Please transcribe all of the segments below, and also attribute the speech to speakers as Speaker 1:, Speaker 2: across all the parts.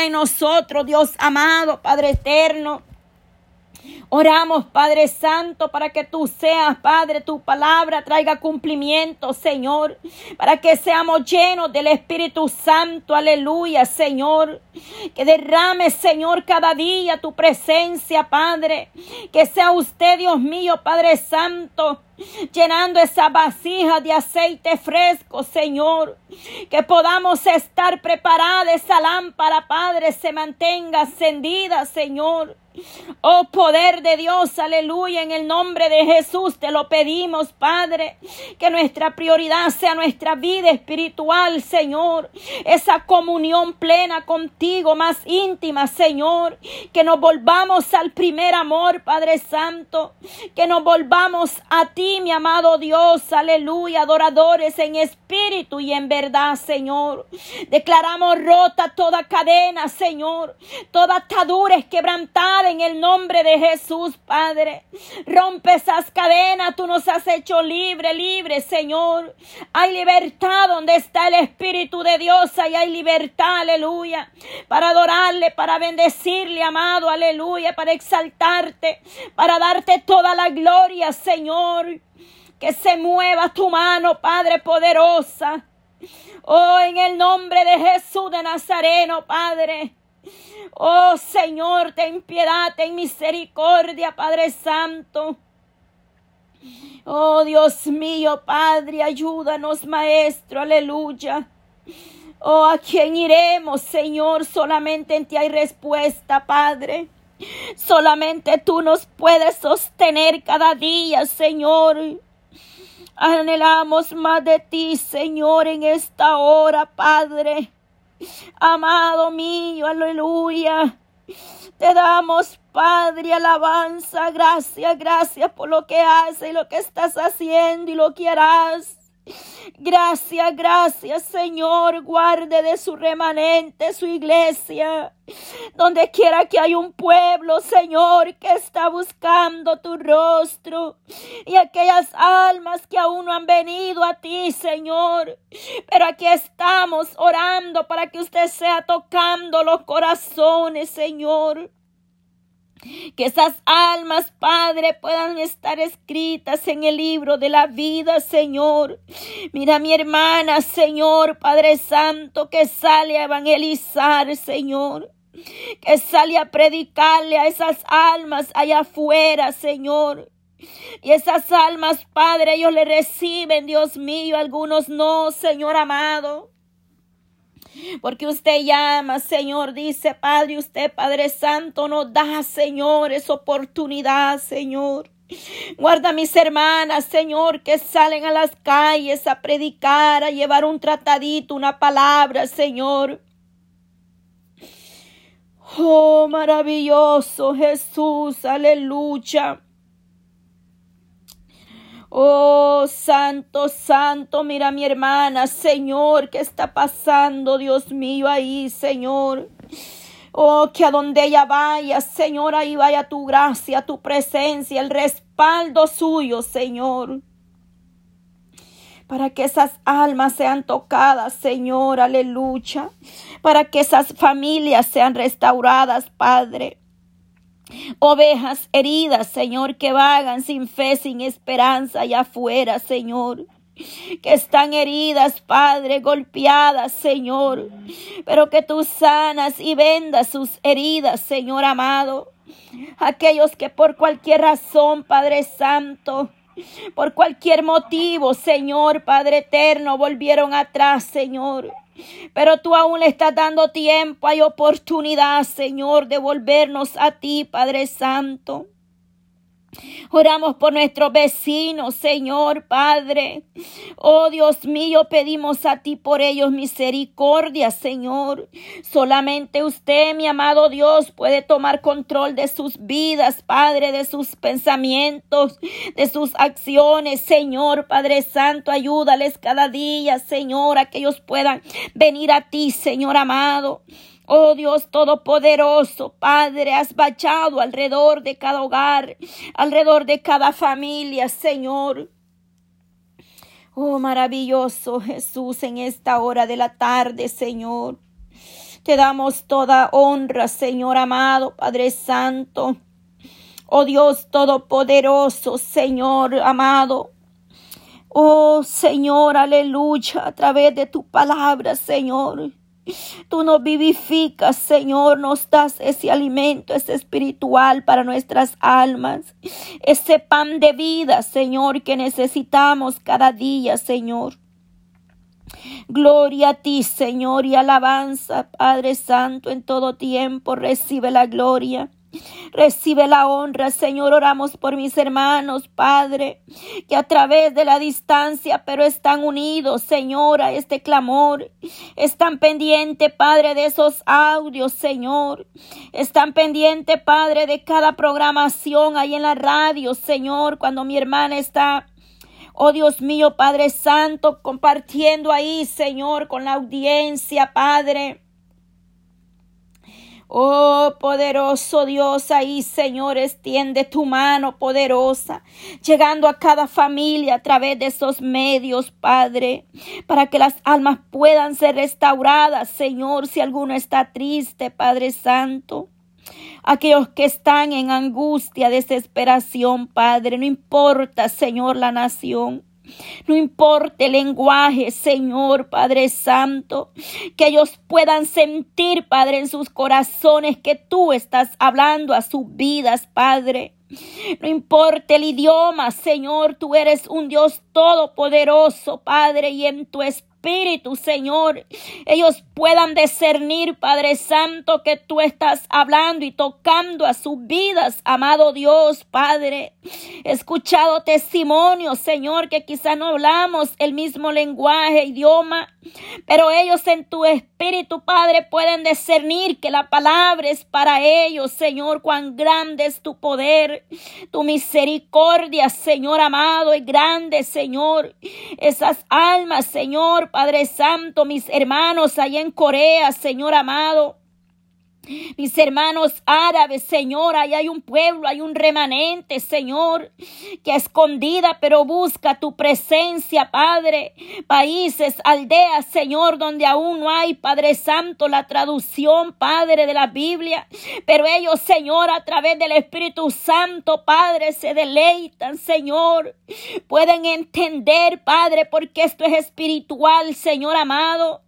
Speaker 1: en nosotros, Dios amado, Padre eterno. Oramos, Padre Santo, para que tú seas, Padre, tu palabra traiga cumplimiento, Señor, para que seamos llenos del Espíritu Santo, aleluya, Señor. Que derrame, Señor, cada día tu presencia, Padre. Que sea usted, Dios mío, Padre Santo, llenando esa vasija de aceite fresco, Señor. Que podamos estar preparados, esa lámpara, Padre, se mantenga encendida, Señor. Oh poder de Dios, aleluya, en el nombre de Jesús te lo pedimos, Padre, que nuestra prioridad sea nuestra vida espiritual, Señor, esa comunión plena contigo, más íntima, Señor, que nos volvamos al primer amor, Padre Santo, que nos volvamos a ti, mi amado Dios, aleluya, adoradores en espíritu y en verdad, Señor. Declaramos rota toda cadena, Señor, toda atadura es quebrantada en el nombre de Jesús, Padre. Rompe esas cadenas, tú nos has hecho libre, libre, Señor. Hay libertad donde está el Espíritu de Dios, ahí hay libertad, aleluya. Para adorarle, para bendecirle, amado, aleluya, para exaltarte, para darte toda la gloria, Señor. Que se mueva tu mano, Padre poderosa. Oh, en el nombre de Jesús de Nazareno, Padre. Oh Señor, ten piedad, ten misericordia, Padre Santo. Oh Dios mío, Padre, ayúdanos, Maestro, aleluya. Oh, ¿a quién iremos, Señor? Solamente en ti hay respuesta, Padre. Solamente tú nos puedes sostener cada día, Señor. Anhelamos más de ti, Señor, en esta hora, Padre. Amado mío, aleluya. Te damos, Padre, alabanza, gracias, gracias por lo que haces y lo que estás haciendo y lo que harás. Gracias, gracias, Señor. Guarde de su remanente su iglesia. Donde quiera que hay un pueblo, Señor, que está buscando tu rostro. Y aquellas almas que aún no han venido a ti, Señor. Pero aquí estamos orando para que usted sea tocando los corazones, Señor. Que esas almas, Padre, puedan estar escritas en el libro de la vida, Señor. Mira mi hermana, Señor, Padre Santo, que sale a evangelizar, Señor. Que sale a predicarle a esas almas allá afuera, Señor. Y esas almas, Padre, ellos le reciben, Dios mío, algunos no, Señor amado. Porque usted llama, Señor, dice Padre, usted, Padre Santo, nos da, Señor, esa oportunidad, Señor. Guarda a mis hermanas, Señor, que salen a las calles a predicar, a llevar un tratadito, una palabra, Señor. Oh, maravilloso Jesús, aleluya. Oh, santo, santo, mira mi hermana, Señor, ¿qué está pasando, Dios mío, ahí, Señor? Oh, que a donde ella vaya, Señor, ahí vaya tu gracia, tu presencia, el respaldo suyo, Señor. Para que esas almas sean tocadas, Señor, aleluya. Para que esas familias sean restauradas, Padre. Ovejas heridas, Señor, que vagan sin fe, sin esperanza allá afuera, Señor. Que están heridas, Padre, golpeadas, Señor. Pero que tú sanas y vendas sus heridas, Señor amado. Aquellos que por cualquier razón, Padre Santo, por cualquier motivo, Señor, Padre eterno, volvieron atrás, Señor. Pero tú aún le estás dando tiempo, hay oportunidad, Señor, de volvernos a ti, Padre Santo. Oramos por nuestros vecinos, Señor Padre. Oh Dios mío, pedimos a ti por ellos misericordia, Señor. Solamente usted, mi amado Dios, puede tomar control de sus vidas, Padre, de sus pensamientos, de sus acciones, Señor Padre Santo. Ayúdales cada día, Señor, a que ellos puedan venir a ti, Señor amado. Oh Dios Todopoderoso, Padre, has bachado alrededor de cada hogar, alrededor de cada familia, Señor. Oh maravilloso Jesús, en esta hora de la tarde, Señor. Te damos toda honra, Señor amado, Padre Santo. Oh Dios Todopoderoso, Señor amado. Oh Señor, aleluya, a través de tu palabra, Señor. Tú nos vivificas, Señor, nos das ese alimento, ese espiritual para nuestras almas, ese pan de vida, Señor, que necesitamos cada día, Señor. Gloria a ti, Señor, y alabanza, Padre Santo, en todo tiempo recibe la gloria. Recibe la honra, Señor. Oramos por mis hermanos, Padre, que a través de la distancia, pero están unidos, Señor, a este clamor. Están pendientes, Padre, de esos audios, Señor. Están pendientes, Padre, de cada programación ahí en la radio, Señor, cuando mi hermana está Oh Dios mío, Padre Santo, compartiendo ahí, Señor, con la audiencia, Padre. Oh poderoso Dios, ahí Señor, extiende tu mano poderosa, llegando a cada familia a través de esos medios, Padre, para que las almas puedan ser restauradas, Señor, si alguno está triste, Padre Santo. Aquellos que están en angustia, desesperación, Padre, no importa, Señor, la nación. No importa el lenguaje, Señor Padre Santo, que ellos puedan sentir, Padre, en sus corazones que tú estás hablando a sus vidas, Padre. No importa el idioma, Señor, tú eres un Dios todopoderoso, Padre, y en tu espíritu Espíritu, Señor, ellos puedan discernir, Padre Santo, que tú estás hablando y tocando a sus vidas, amado Dios, Padre. He escuchado testimonios, Señor, que quizás no hablamos el mismo lenguaje, idioma, pero ellos en tu espíritu, Padre, pueden discernir que la palabra es para ellos, Señor, cuán grande es tu poder, tu misericordia, Señor amado, y grande, Señor. Esas almas, Señor, Padre Santo, mis hermanos allá en Corea, Señor amado. Mis hermanos árabes, Señor, ahí hay un pueblo, hay un remanente, Señor, que escondida, pero busca tu presencia, Padre. Países, aldeas, Señor, donde aún no hay, Padre Santo, la traducción, Padre, de la Biblia. Pero ellos, Señor, a través del Espíritu Santo, Padre, se deleitan, Señor. Pueden entender, Padre, porque esto es espiritual, Señor amado.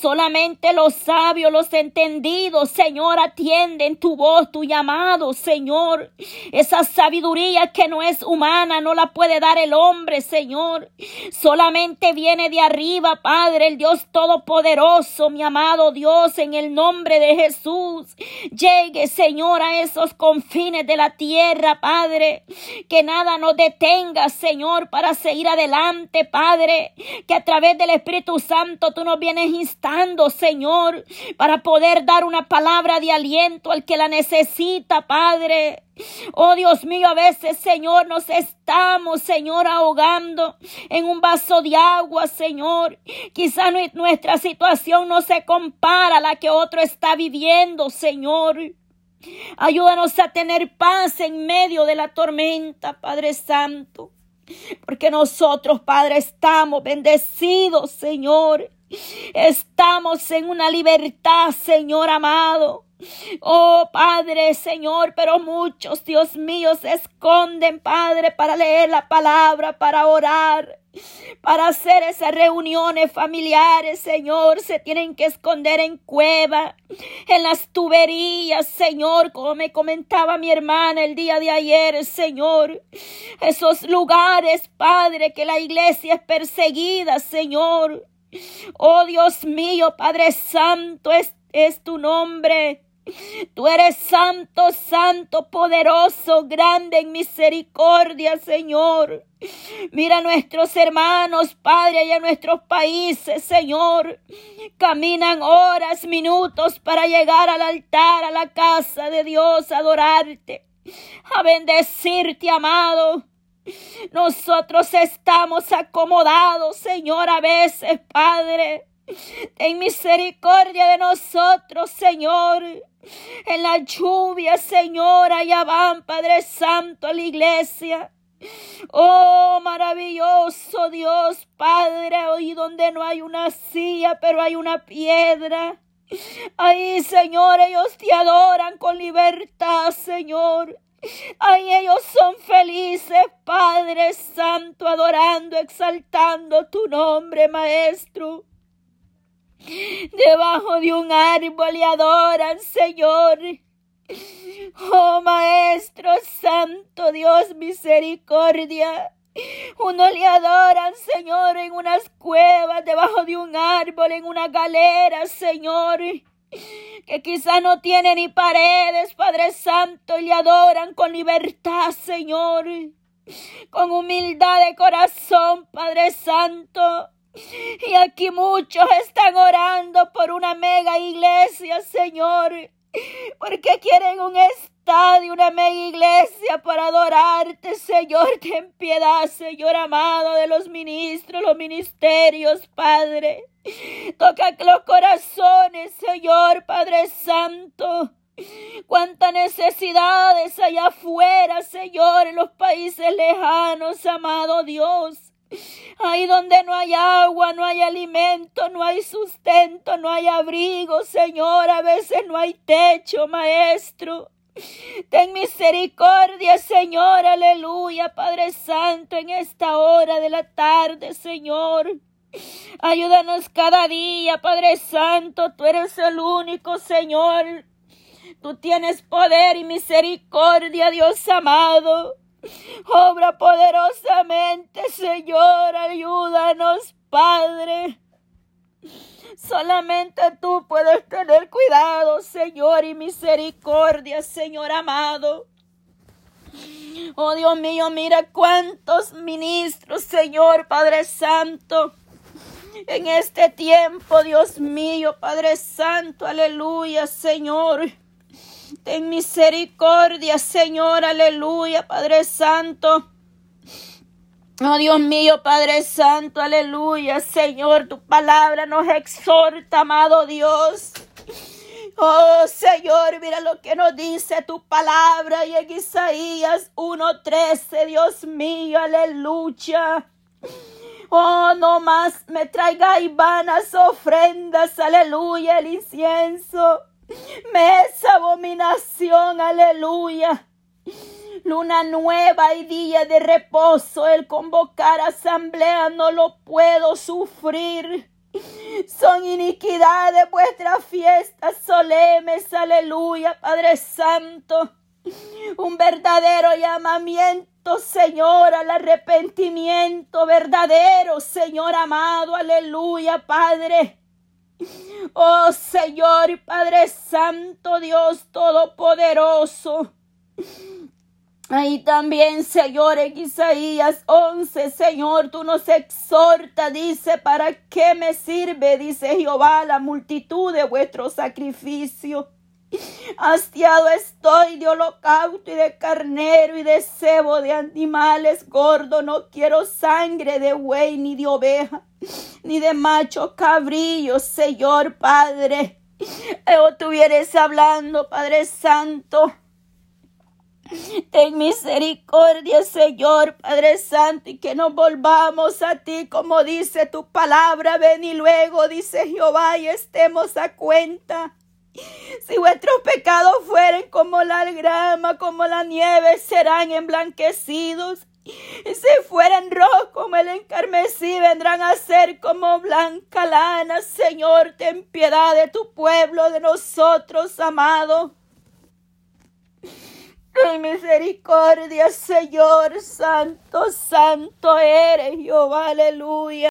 Speaker 1: Solamente los sabios, los entendidos, Señor Señor, atiende en tu voz, tu llamado, Señor. Esa sabiduría que no es humana, no la puede dar el hombre, Señor. Solamente viene de arriba, Padre, el Dios Todopoderoso, mi amado Dios, en el nombre de Jesús. Llegue, Señor, a esos confines de la tierra, Padre. Que nada nos detenga, Señor, para seguir adelante, Padre. Que a través del Espíritu Santo tú nos vienes instando, Señor, para poder dar una palabra de aliento al que la necesita, Padre. Oh Dios mío, a veces, Señor, nos estamos, Señor, ahogando en un vaso de agua, Señor. Quizá nuestra situación no se compara a la que otro está viviendo, Señor. Ayúdanos a tener paz en medio de la tormenta, Padre Santo. Porque nosotros, Padre, estamos bendecidos, Señor. Estamos en una libertad, Señor amado. Oh Padre, Señor, pero muchos, Dios mío, se esconden, Padre, para leer la palabra, para orar, para hacer esas reuniones familiares, Señor. Se tienen que esconder en cueva, en las tuberías, Señor, como me comentaba mi hermana el día de ayer, Señor. Esos lugares, Padre, que la iglesia es perseguida, Señor. Oh Dios mío, Padre Santo, es, es tu nombre. Tú eres santo, santo, poderoso, grande en misericordia, Señor. Mira a nuestros hermanos, Padre, y a nuestros países, Señor. Caminan horas, minutos para llegar al altar, a la casa de Dios, a adorarte, a bendecirte, amado. Nosotros estamos acomodados, Señor, a veces, Padre. Ten misericordia de nosotros, Señor. En la lluvia, Señor, allá van, Padre Santo, a la iglesia. Oh, maravilloso Dios, Padre, hoy donde no hay una silla, pero hay una piedra. Ahí, Señor, ellos te adoran con libertad, Señor. Ahí ellos son felices, Padre Santo, adorando, exaltando tu nombre, Maestro. Debajo de un árbol y adoran, Señor. Oh Maestro Santo, Dios misericordia. Uno le adoran, Señor, en unas cuevas, debajo de un árbol, en una galera, Señor. Que quizá no tiene ni paredes, Padre Santo, y le adoran con libertad, Señor. Con humildad de corazón, Padre Santo. Y aquí muchos están orando por una mega iglesia, Señor. Porque quieren un estadio, una mega iglesia para adorarte, Señor. Ten piedad, Señor amado, de los ministros, los ministerios, Padre. Toca los corazones, Señor, Padre Santo. Cuántas necesidades allá afuera, Señor, en los países lejanos, amado Dios. Ahí donde no hay agua, no hay alimento, no hay sustento, no hay abrigo, Señor. A veces no hay techo, Maestro. Ten misericordia, Señor, aleluya, Padre Santo, en esta hora de la tarde, Señor. Ayúdanos cada día, Padre Santo, tú eres el único, Señor. Tú tienes poder y misericordia, Dios amado. Obra poderosamente, Señor, ayúdanos, Padre. Solamente tú puedes tener cuidado, Señor, y misericordia, Señor amado. Oh Dios mío, mira cuántos ministros, Señor Padre Santo, en este tiempo, Dios mío, Padre Santo, aleluya, Señor. Ten misericordia, Señor, aleluya, Padre Santo. Oh Dios mío, Padre Santo, aleluya, Señor, tu palabra nos exhorta, amado Dios. Oh Señor, mira lo que nos dice tu palabra y en Isaías 1:13, Dios mío, aleluya. Oh, no más me traigáis vanas ofrendas, aleluya, el incienso me es abominación, aleluya. Luna nueva y día de reposo, el convocar asamblea no lo puedo sufrir. Son iniquidades vuestras fiestas solemnes, aleluya, Padre Santo. Un verdadero llamamiento, Señor, al arrepentimiento verdadero, Señor amado, aleluya, Padre. Oh Señor Padre Santo, Dios Todopoderoso. Ahí también, Señor, en Isaías 11, Señor, tú nos exhorta, dice, ¿para qué me sirve, dice Jehová, la multitud de vuestro sacrificio? Hastiado estoy de holocausto y de carnero y de cebo de animales gordos. No quiero sangre de buey ni de oveja, ni de macho cabrillo, Señor Padre. O estuvieres hablando, Padre Santo. Ten misericordia, Señor Padre Santo, y que nos volvamos a ti, como dice tu palabra. Ven y luego, dice Jehová, y estemos a cuenta. Si vuestros pecados fueren como la grama, como la nieve, serán emblanquecidos. Y si fueren rojos como el encarmesí, vendrán a ser como blanca lana. Señor, ten piedad de tu pueblo, de nosotros, amado. Ten misericordia, Señor, santo, santo eres, Jehová, aleluya.